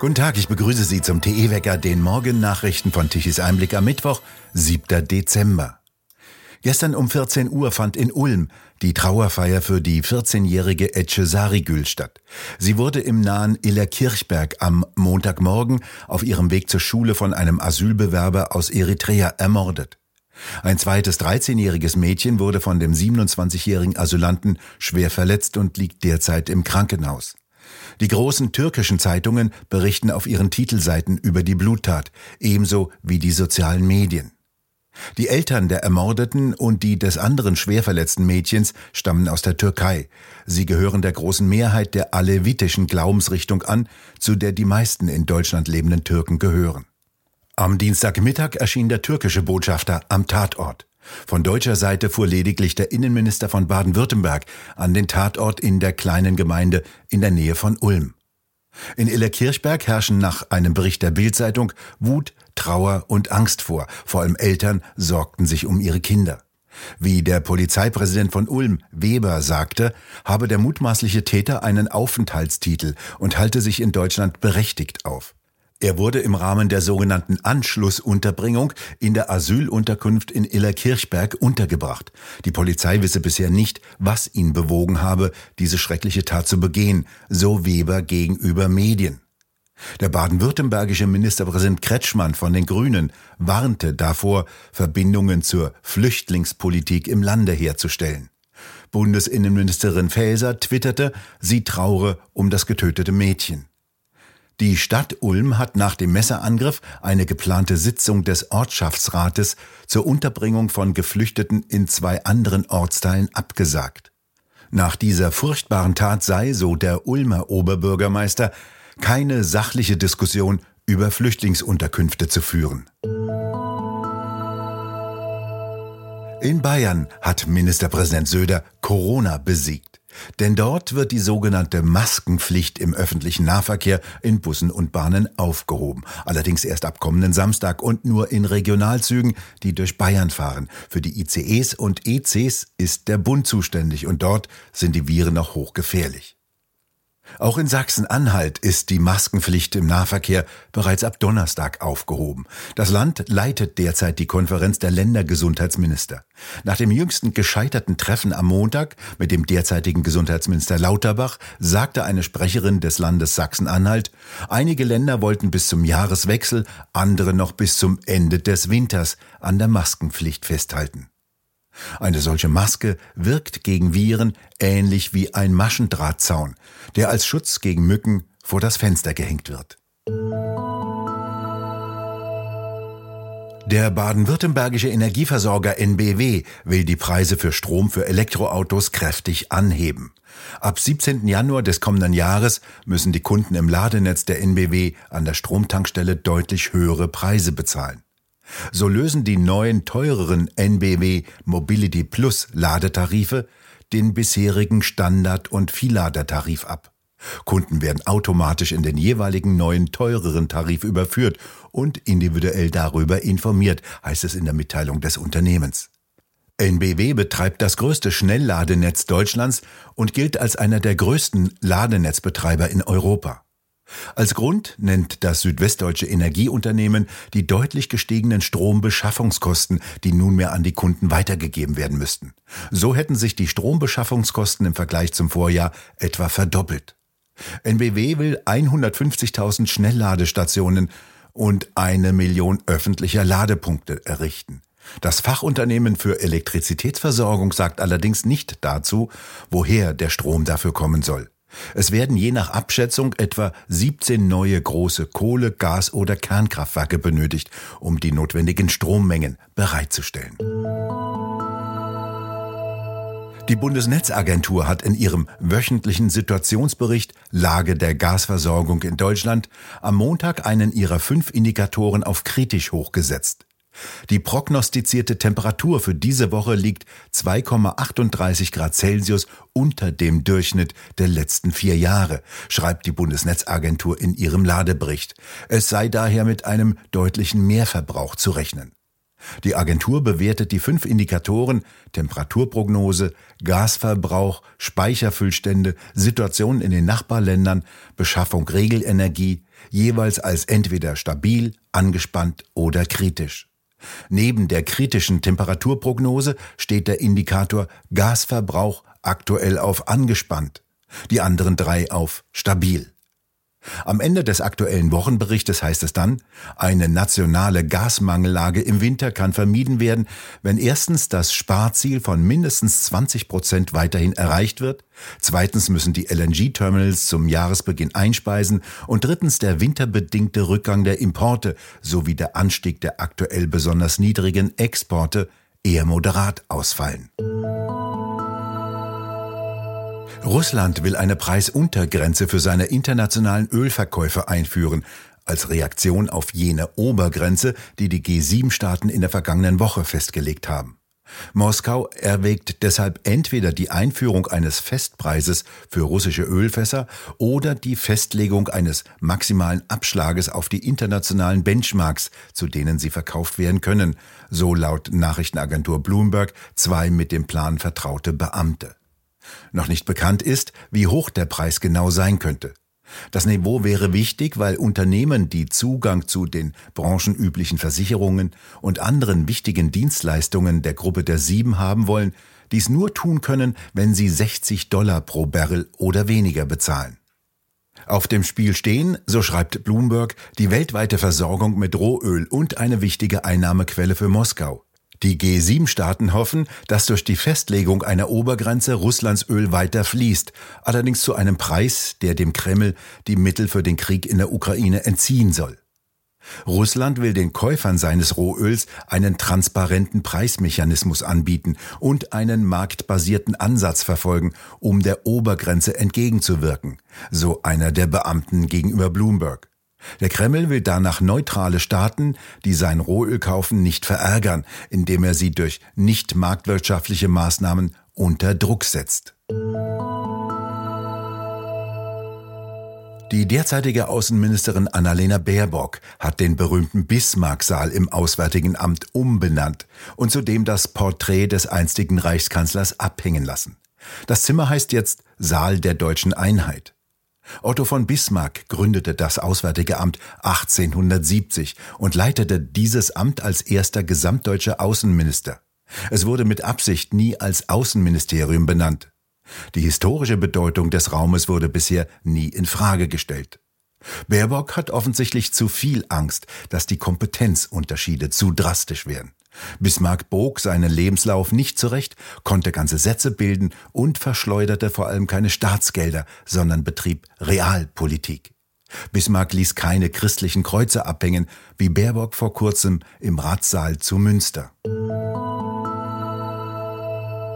Guten Tag, ich begrüße Sie zum TE-Wecker, den Morgennachrichten von Tichys Einblick am Mittwoch, 7. Dezember. Gestern um 14 Uhr fand in Ulm die Trauerfeier für die 14-jährige Etche Sarigül statt. Sie wurde im nahen Illerkirchberg am Montagmorgen auf ihrem Weg zur Schule von einem Asylbewerber aus Eritrea ermordet. Ein zweites 13-jähriges Mädchen wurde von dem 27-jährigen Asylanten schwer verletzt und liegt derzeit im Krankenhaus. Die großen türkischen Zeitungen berichten auf ihren Titelseiten über die Bluttat, ebenso wie die sozialen Medien. Die Eltern der ermordeten und die des anderen schwer verletzten Mädchens stammen aus der Türkei. Sie gehören der großen Mehrheit der alevitischen Glaubensrichtung an, zu der die meisten in Deutschland lebenden Türken gehören. Am Dienstagmittag erschien der türkische Botschafter am Tatort. Von deutscher Seite fuhr lediglich der Innenminister von Baden-Württemberg an den Tatort in der kleinen Gemeinde in der Nähe von Ulm. In Illerkirchberg herrschen nach einem Bericht der Bildzeitung Wut, Trauer und Angst vor. Vor allem Eltern sorgten sich um ihre Kinder. Wie der Polizeipräsident von Ulm, Weber, sagte, habe der mutmaßliche Täter einen Aufenthaltstitel und halte sich in Deutschland berechtigt auf. Er wurde im Rahmen der sogenannten Anschlussunterbringung in der Asylunterkunft in Illerkirchberg untergebracht. Die Polizei wisse bisher nicht, was ihn bewogen habe, diese schreckliche Tat zu begehen, so Weber gegenüber Medien. Der baden-württembergische Ministerpräsident Kretschmann von den Grünen warnte davor, Verbindungen zur Flüchtlingspolitik im Lande herzustellen. Bundesinnenministerin Faeser twitterte, sie traure um das getötete Mädchen. Die Stadt Ulm hat nach dem Messerangriff eine geplante Sitzung des Ortschaftsrates zur Unterbringung von Geflüchteten in zwei anderen Ortsteilen abgesagt. Nach dieser furchtbaren Tat sei, so der Ulmer Oberbürgermeister, keine sachliche Diskussion über Flüchtlingsunterkünfte zu führen. In Bayern hat Ministerpräsident Söder Corona besiegt. Denn dort wird die sogenannte Maskenpflicht im öffentlichen Nahverkehr in Bussen und Bahnen aufgehoben. Allerdings erst ab kommenden Samstag und nur in Regionalzügen, die durch Bayern fahren. Für die ICEs und ECs ist der Bund zuständig und dort sind die Viren noch hochgefährlich. Auch in Sachsen-Anhalt ist die Maskenpflicht im Nahverkehr bereits ab Donnerstag aufgehoben. Das Land leitet derzeit die Konferenz der Ländergesundheitsminister. Nach dem jüngsten gescheiterten Treffen am Montag mit dem derzeitigen Gesundheitsminister Lauterbach sagte eine Sprecherin des Landes Sachsen-Anhalt, einige Länder wollten bis zum Jahreswechsel, andere noch bis zum Ende des Winters an der Maskenpflicht festhalten. Eine solche Maske wirkt gegen Viren ähnlich wie ein Maschendrahtzaun, der als Schutz gegen Mücken vor das Fenster gehängt wird. Der baden-württembergische Energieversorger NBW will die Preise für Strom für Elektroautos kräftig anheben. Ab 17. Januar des kommenden Jahres müssen die Kunden im Ladenetz der NBW an der Stromtankstelle deutlich höhere Preise bezahlen. So lösen die neuen teureren NBW Mobility Plus Ladetarife den bisherigen Standard- und Vielladertarif ab. Kunden werden automatisch in den jeweiligen neuen teureren Tarif überführt und individuell darüber informiert, heißt es in der Mitteilung des Unternehmens. NBW betreibt das größte Schnellladenetz Deutschlands und gilt als einer der größten Ladenetzbetreiber in Europa. Als Grund nennt das südwestdeutsche Energieunternehmen die deutlich gestiegenen Strombeschaffungskosten, die nunmehr an die Kunden weitergegeben werden müssten. So hätten sich die Strombeschaffungskosten im Vergleich zum Vorjahr etwa verdoppelt. NBW will 150.000 Schnellladestationen und eine Million öffentlicher Ladepunkte errichten. Das Fachunternehmen für Elektrizitätsversorgung sagt allerdings nicht dazu, woher der Strom dafür kommen soll. Es werden je nach Abschätzung etwa 17 neue große Kohle-, Gas- oder Kernkraftwerke benötigt, um die notwendigen Strommengen bereitzustellen. Die Bundesnetzagentur hat in ihrem wöchentlichen Situationsbericht Lage der Gasversorgung in Deutschland am Montag einen ihrer fünf Indikatoren auf kritisch hochgesetzt. Die prognostizierte Temperatur für diese Woche liegt 2,38 Grad Celsius unter dem Durchschnitt der letzten vier Jahre, schreibt die Bundesnetzagentur in ihrem Ladebericht. Es sei daher mit einem deutlichen Mehrverbrauch zu rechnen. Die Agentur bewertet die fünf Indikatoren Temperaturprognose, Gasverbrauch, Speicherfüllstände, Situation in den Nachbarländern, Beschaffung Regelenergie, jeweils als entweder stabil, angespannt oder kritisch. Neben der kritischen Temperaturprognose steht der Indikator Gasverbrauch aktuell auf angespannt, die anderen drei auf stabil. Am Ende des aktuellen Wochenberichtes heißt es dann, eine nationale Gasmangellage im Winter kann vermieden werden, wenn erstens das Sparziel von mindestens 20 Prozent weiterhin erreicht wird, zweitens müssen die LNG-Terminals zum Jahresbeginn einspeisen und drittens der winterbedingte Rückgang der Importe sowie der Anstieg der aktuell besonders niedrigen Exporte eher moderat ausfallen. Russland will eine Preisuntergrenze für seine internationalen Ölverkäufe einführen, als Reaktion auf jene Obergrenze, die die G7-Staaten in der vergangenen Woche festgelegt haben. Moskau erwägt deshalb entweder die Einführung eines Festpreises für russische Ölfässer oder die Festlegung eines maximalen Abschlages auf die internationalen Benchmarks, zu denen sie verkauft werden können, so laut Nachrichtenagentur Bloomberg zwei mit dem Plan vertraute Beamte. Noch nicht bekannt ist, wie hoch der Preis genau sein könnte. Das Niveau wäre wichtig, weil Unternehmen, die Zugang zu den branchenüblichen Versicherungen und anderen wichtigen Dienstleistungen der Gruppe der Sieben haben wollen, dies nur tun können, wenn sie 60 Dollar pro Barrel oder weniger bezahlen. Auf dem Spiel stehen, so schreibt Bloomberg, die weltweite Versorgung mit Rohöl und eine wichtige Einnahmequelle für Moskau. Die G7-Staaten hoffen, dass durch die Festlegung einer Obergrenze Russlands Öl weiter fließt, allerdings zu einem Preis, der dem Kreml die Mittel für den Krieg in der Ukraine entziehen soll. Russland will den Käufern seines Rohöls einen transparenten Preismechanismus anbieten und einen marktbasierten Ansatz verfolgen, um der Obergrenze entgegenzuwirken, so einer der Beamten gegenüber Bloomberg. Der Kreml will danach neutrale Staaten, die sein Rohöl kaufen, nicht verärgern, indem er sie durch nicht marktwirtschaftliche Maßnahmen unter Druck setzt. Die derzeitige Außenministerin Annalena Baerbock hat den berühmten Bismarck-Saal im Auswärtigen Amt umbenannt und zudem das Porträt des einstigen Reichskanzlers abhängen lassen. Das Zimmer heißt jetzt Saal der deutschen Einheit. Otto von Bismarck gründete das Auswärtige Amt 1870 und leitete dieses Amt als erster gesamtdeutscher Außenminister. Es wurde mit Absicht nie als Außenministerium benannt. Die historische Bedeutung des Raumes wurde bisher nie in Frage gestellt. Baerbock hat offensichtlich zu viel Angst, dass die Kompetenzunterschiede zu drastisch werden. Bismarck bog seinen Lebenslauf nicht zurecht, konnte ganze Sätze bilden und verschleuderte vor allem keine Staatsgelder, sondern betrieb Realpolitik. Bismarck ließ keine christlichen Kreuze abhängen, wie Baerbock vor kurzem im Ratssaal zu Münster.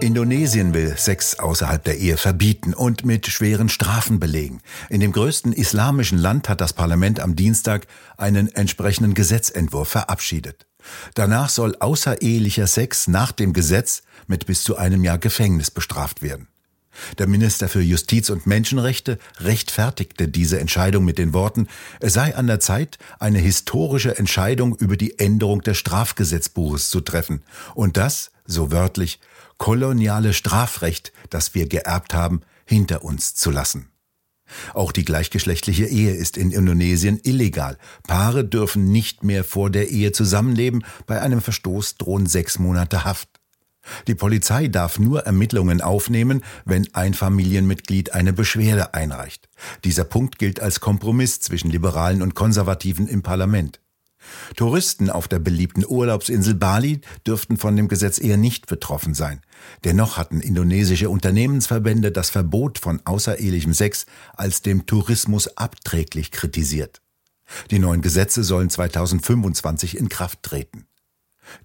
Indonesien will Sex außerhalb der Ehe verbieten und mit schweren Strafen belegen. In dem größten islamischen Land hat das Parlament am Dienstag einen entsprechenden Gesetzentwurf verabschiedet. Danach soll außerehelicher Sex nach dem Gesetz mit bis zu einem Jahr Gefängnis bestraft werden. Der Minister für Justiz und Menschenrechte rechtfertigte diese Entscheidung mit den Worten, es sei an der Zeit, eine historische Entscheidung über die Änderung des Strafgesetzbuches zu treffen und das, so wörtlich, koloniale Strafrecht, das wir geerbt haben, hinter uns zu lassen. Auch die gleichgeschlechtliche Ehe ist in Indonesien illegal. Paare dürfen nicht mehr vor der Ehe zusammenleben. Bei einem Verstoß drohen sechs Monate Haft. Die Polizei darf nur Ermittlungen aufnehmen, wenn ein Familienmitglied eine Beschwerde einreicht. Dieser Punkt gilt als Kompromiss zwischen Liberalen und Konservativen im Parlament. Touristen auf der beliebten Urlaubsinsel Bali dürften von dem Gesetz eher nicht betroffen sein. Dennoch hatten indonesische Unternehmensverbände das Verbot von außerehelichem Sex als dem Tourismus abträglich kritisiert. Die neuen Gesetze sollen 2025 in Kraft treten.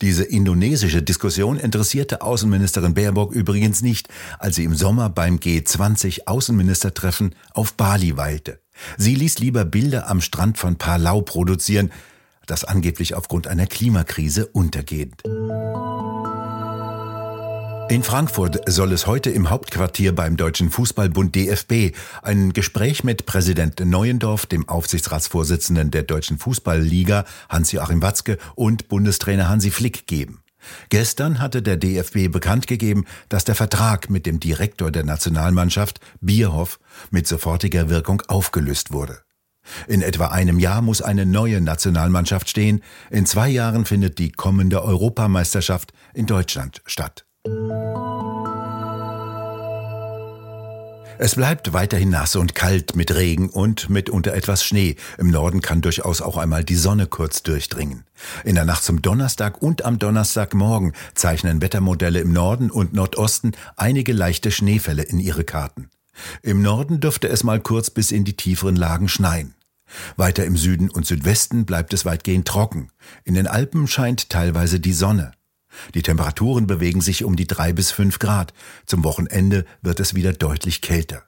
Diese indonesische Diskussion interessierte Außenministerin Baerbock übrigens nicht, als sie im Sommer beim G20 Außenministertreffen auf Bali weilte. Sie ließ lieber Bilder am Strand von Palau produzieren, das angeblich aufgrund einer Klimakrise untergeht. In Frankfurt soll es heute im Hauptquartier beim Deutschen Fußballbund DFB ein Gespräch mit Präsident Neuendorf, dem Aufsichtsratsvorsitzenden der Deutschen Fußballliga Hans-Joachim Watzke und Bundestrainer Hansi Flick geben. Gestern hatte der DFB bekannt gegeben, dass der Vertrag mit dem Direktor der Nationalmannschaft, Bierhoff, mit sofortiger Wirkung aufgelöst wurde. In etwa einem Jahr muss eine neue Nationalmannschaft stehen. In zwei Jahren findet die kommende Europameisterschaft in Deutschland statt. Es bleibt weiterhin nass und kalt mit Regen und mitunter etwas Schnee. Im Norden kann durchaus auch einmal die Sonne kurz durchdringen. In der Nacht zum Donnerstag und am Donnerstagmorgen zeichnen Wettermodelle im Norden und Nordosten einige leichte Schneefälle in ihre Karten. Im Norden dürfte es mal kurz bis in die tieferen Lagen schneien. Weiter im Süden und Südwesten bleibt es weitgehend trocken. In den Alpen scheint teilweise die Sonne. Die Temperaturen bewegen sich um die drei bis fünf Grad. Zum Wochenende wird es wieder deutlich kälter.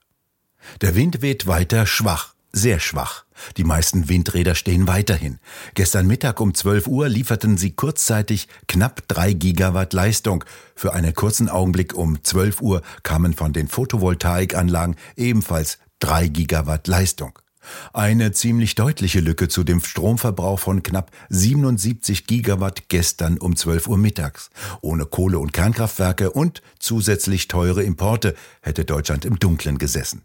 Der Wind weht weiter schwach, sehr schwach. Die meisten Windräder stehen weiterhin. Gestern Mittag um 12 Uhr lieferten sie kurzzeitig knapp drei Gigawatt Leistung. Für einen kurzen Augenblick um 12 Uhr kamen von den Photovoltaikanlagen ebenfalls drei Gigawatt Leistung. Eine ziemlich deutliche Lücke zu dem Stromverbrauch von knapp 77 Gigawatt gestern um 12 Uhr mittags. Ohne Kohle- und Kernkraftwerke und zusätzlich teure Importe hätte Deutschland im Dunkeln gesessen.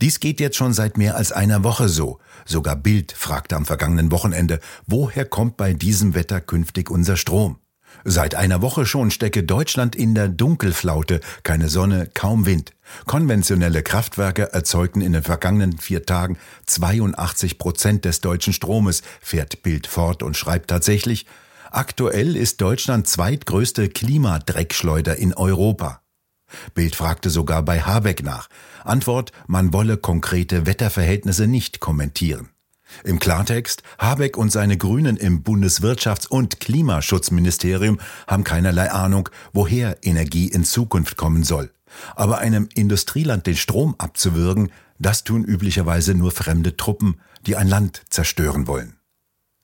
Dies geht jetzt schon seit mehr als einer Woche so. Sogar Bild fragte am vergangenen Wochenende, woher kommt bei diesem Wetter künftig unser Strom? Seit einer Woche schon stecke Deutschland in der Dunkelflaute, keine Sonne, kaum Wind. Konventionelle Kraftwerke erzeugten in den vergangenen vier Tagen 82 Prozent des deutschen Stromes, fährt Bild fort und schreibt tatsächlich, aktuell ist Deutschland zweitgrößte Klimadreckschleuder in Europa. Bild fragte sogar bei Habeck nach. Antwort, man wolle konkrete Wetterverhältnisse nicht kommentieren. Im Klartext, Habeck und seine Grünen im Bundeswirtschafts- und Klimaschutzministerium haben keinerlei Ahnung, woher Energie in Zukunft kommen soll. Aber einem Industrieland den Strom abzuwürgen, das tun üblicherweise nur fremde Truppen, die ein Land zerstören wollen.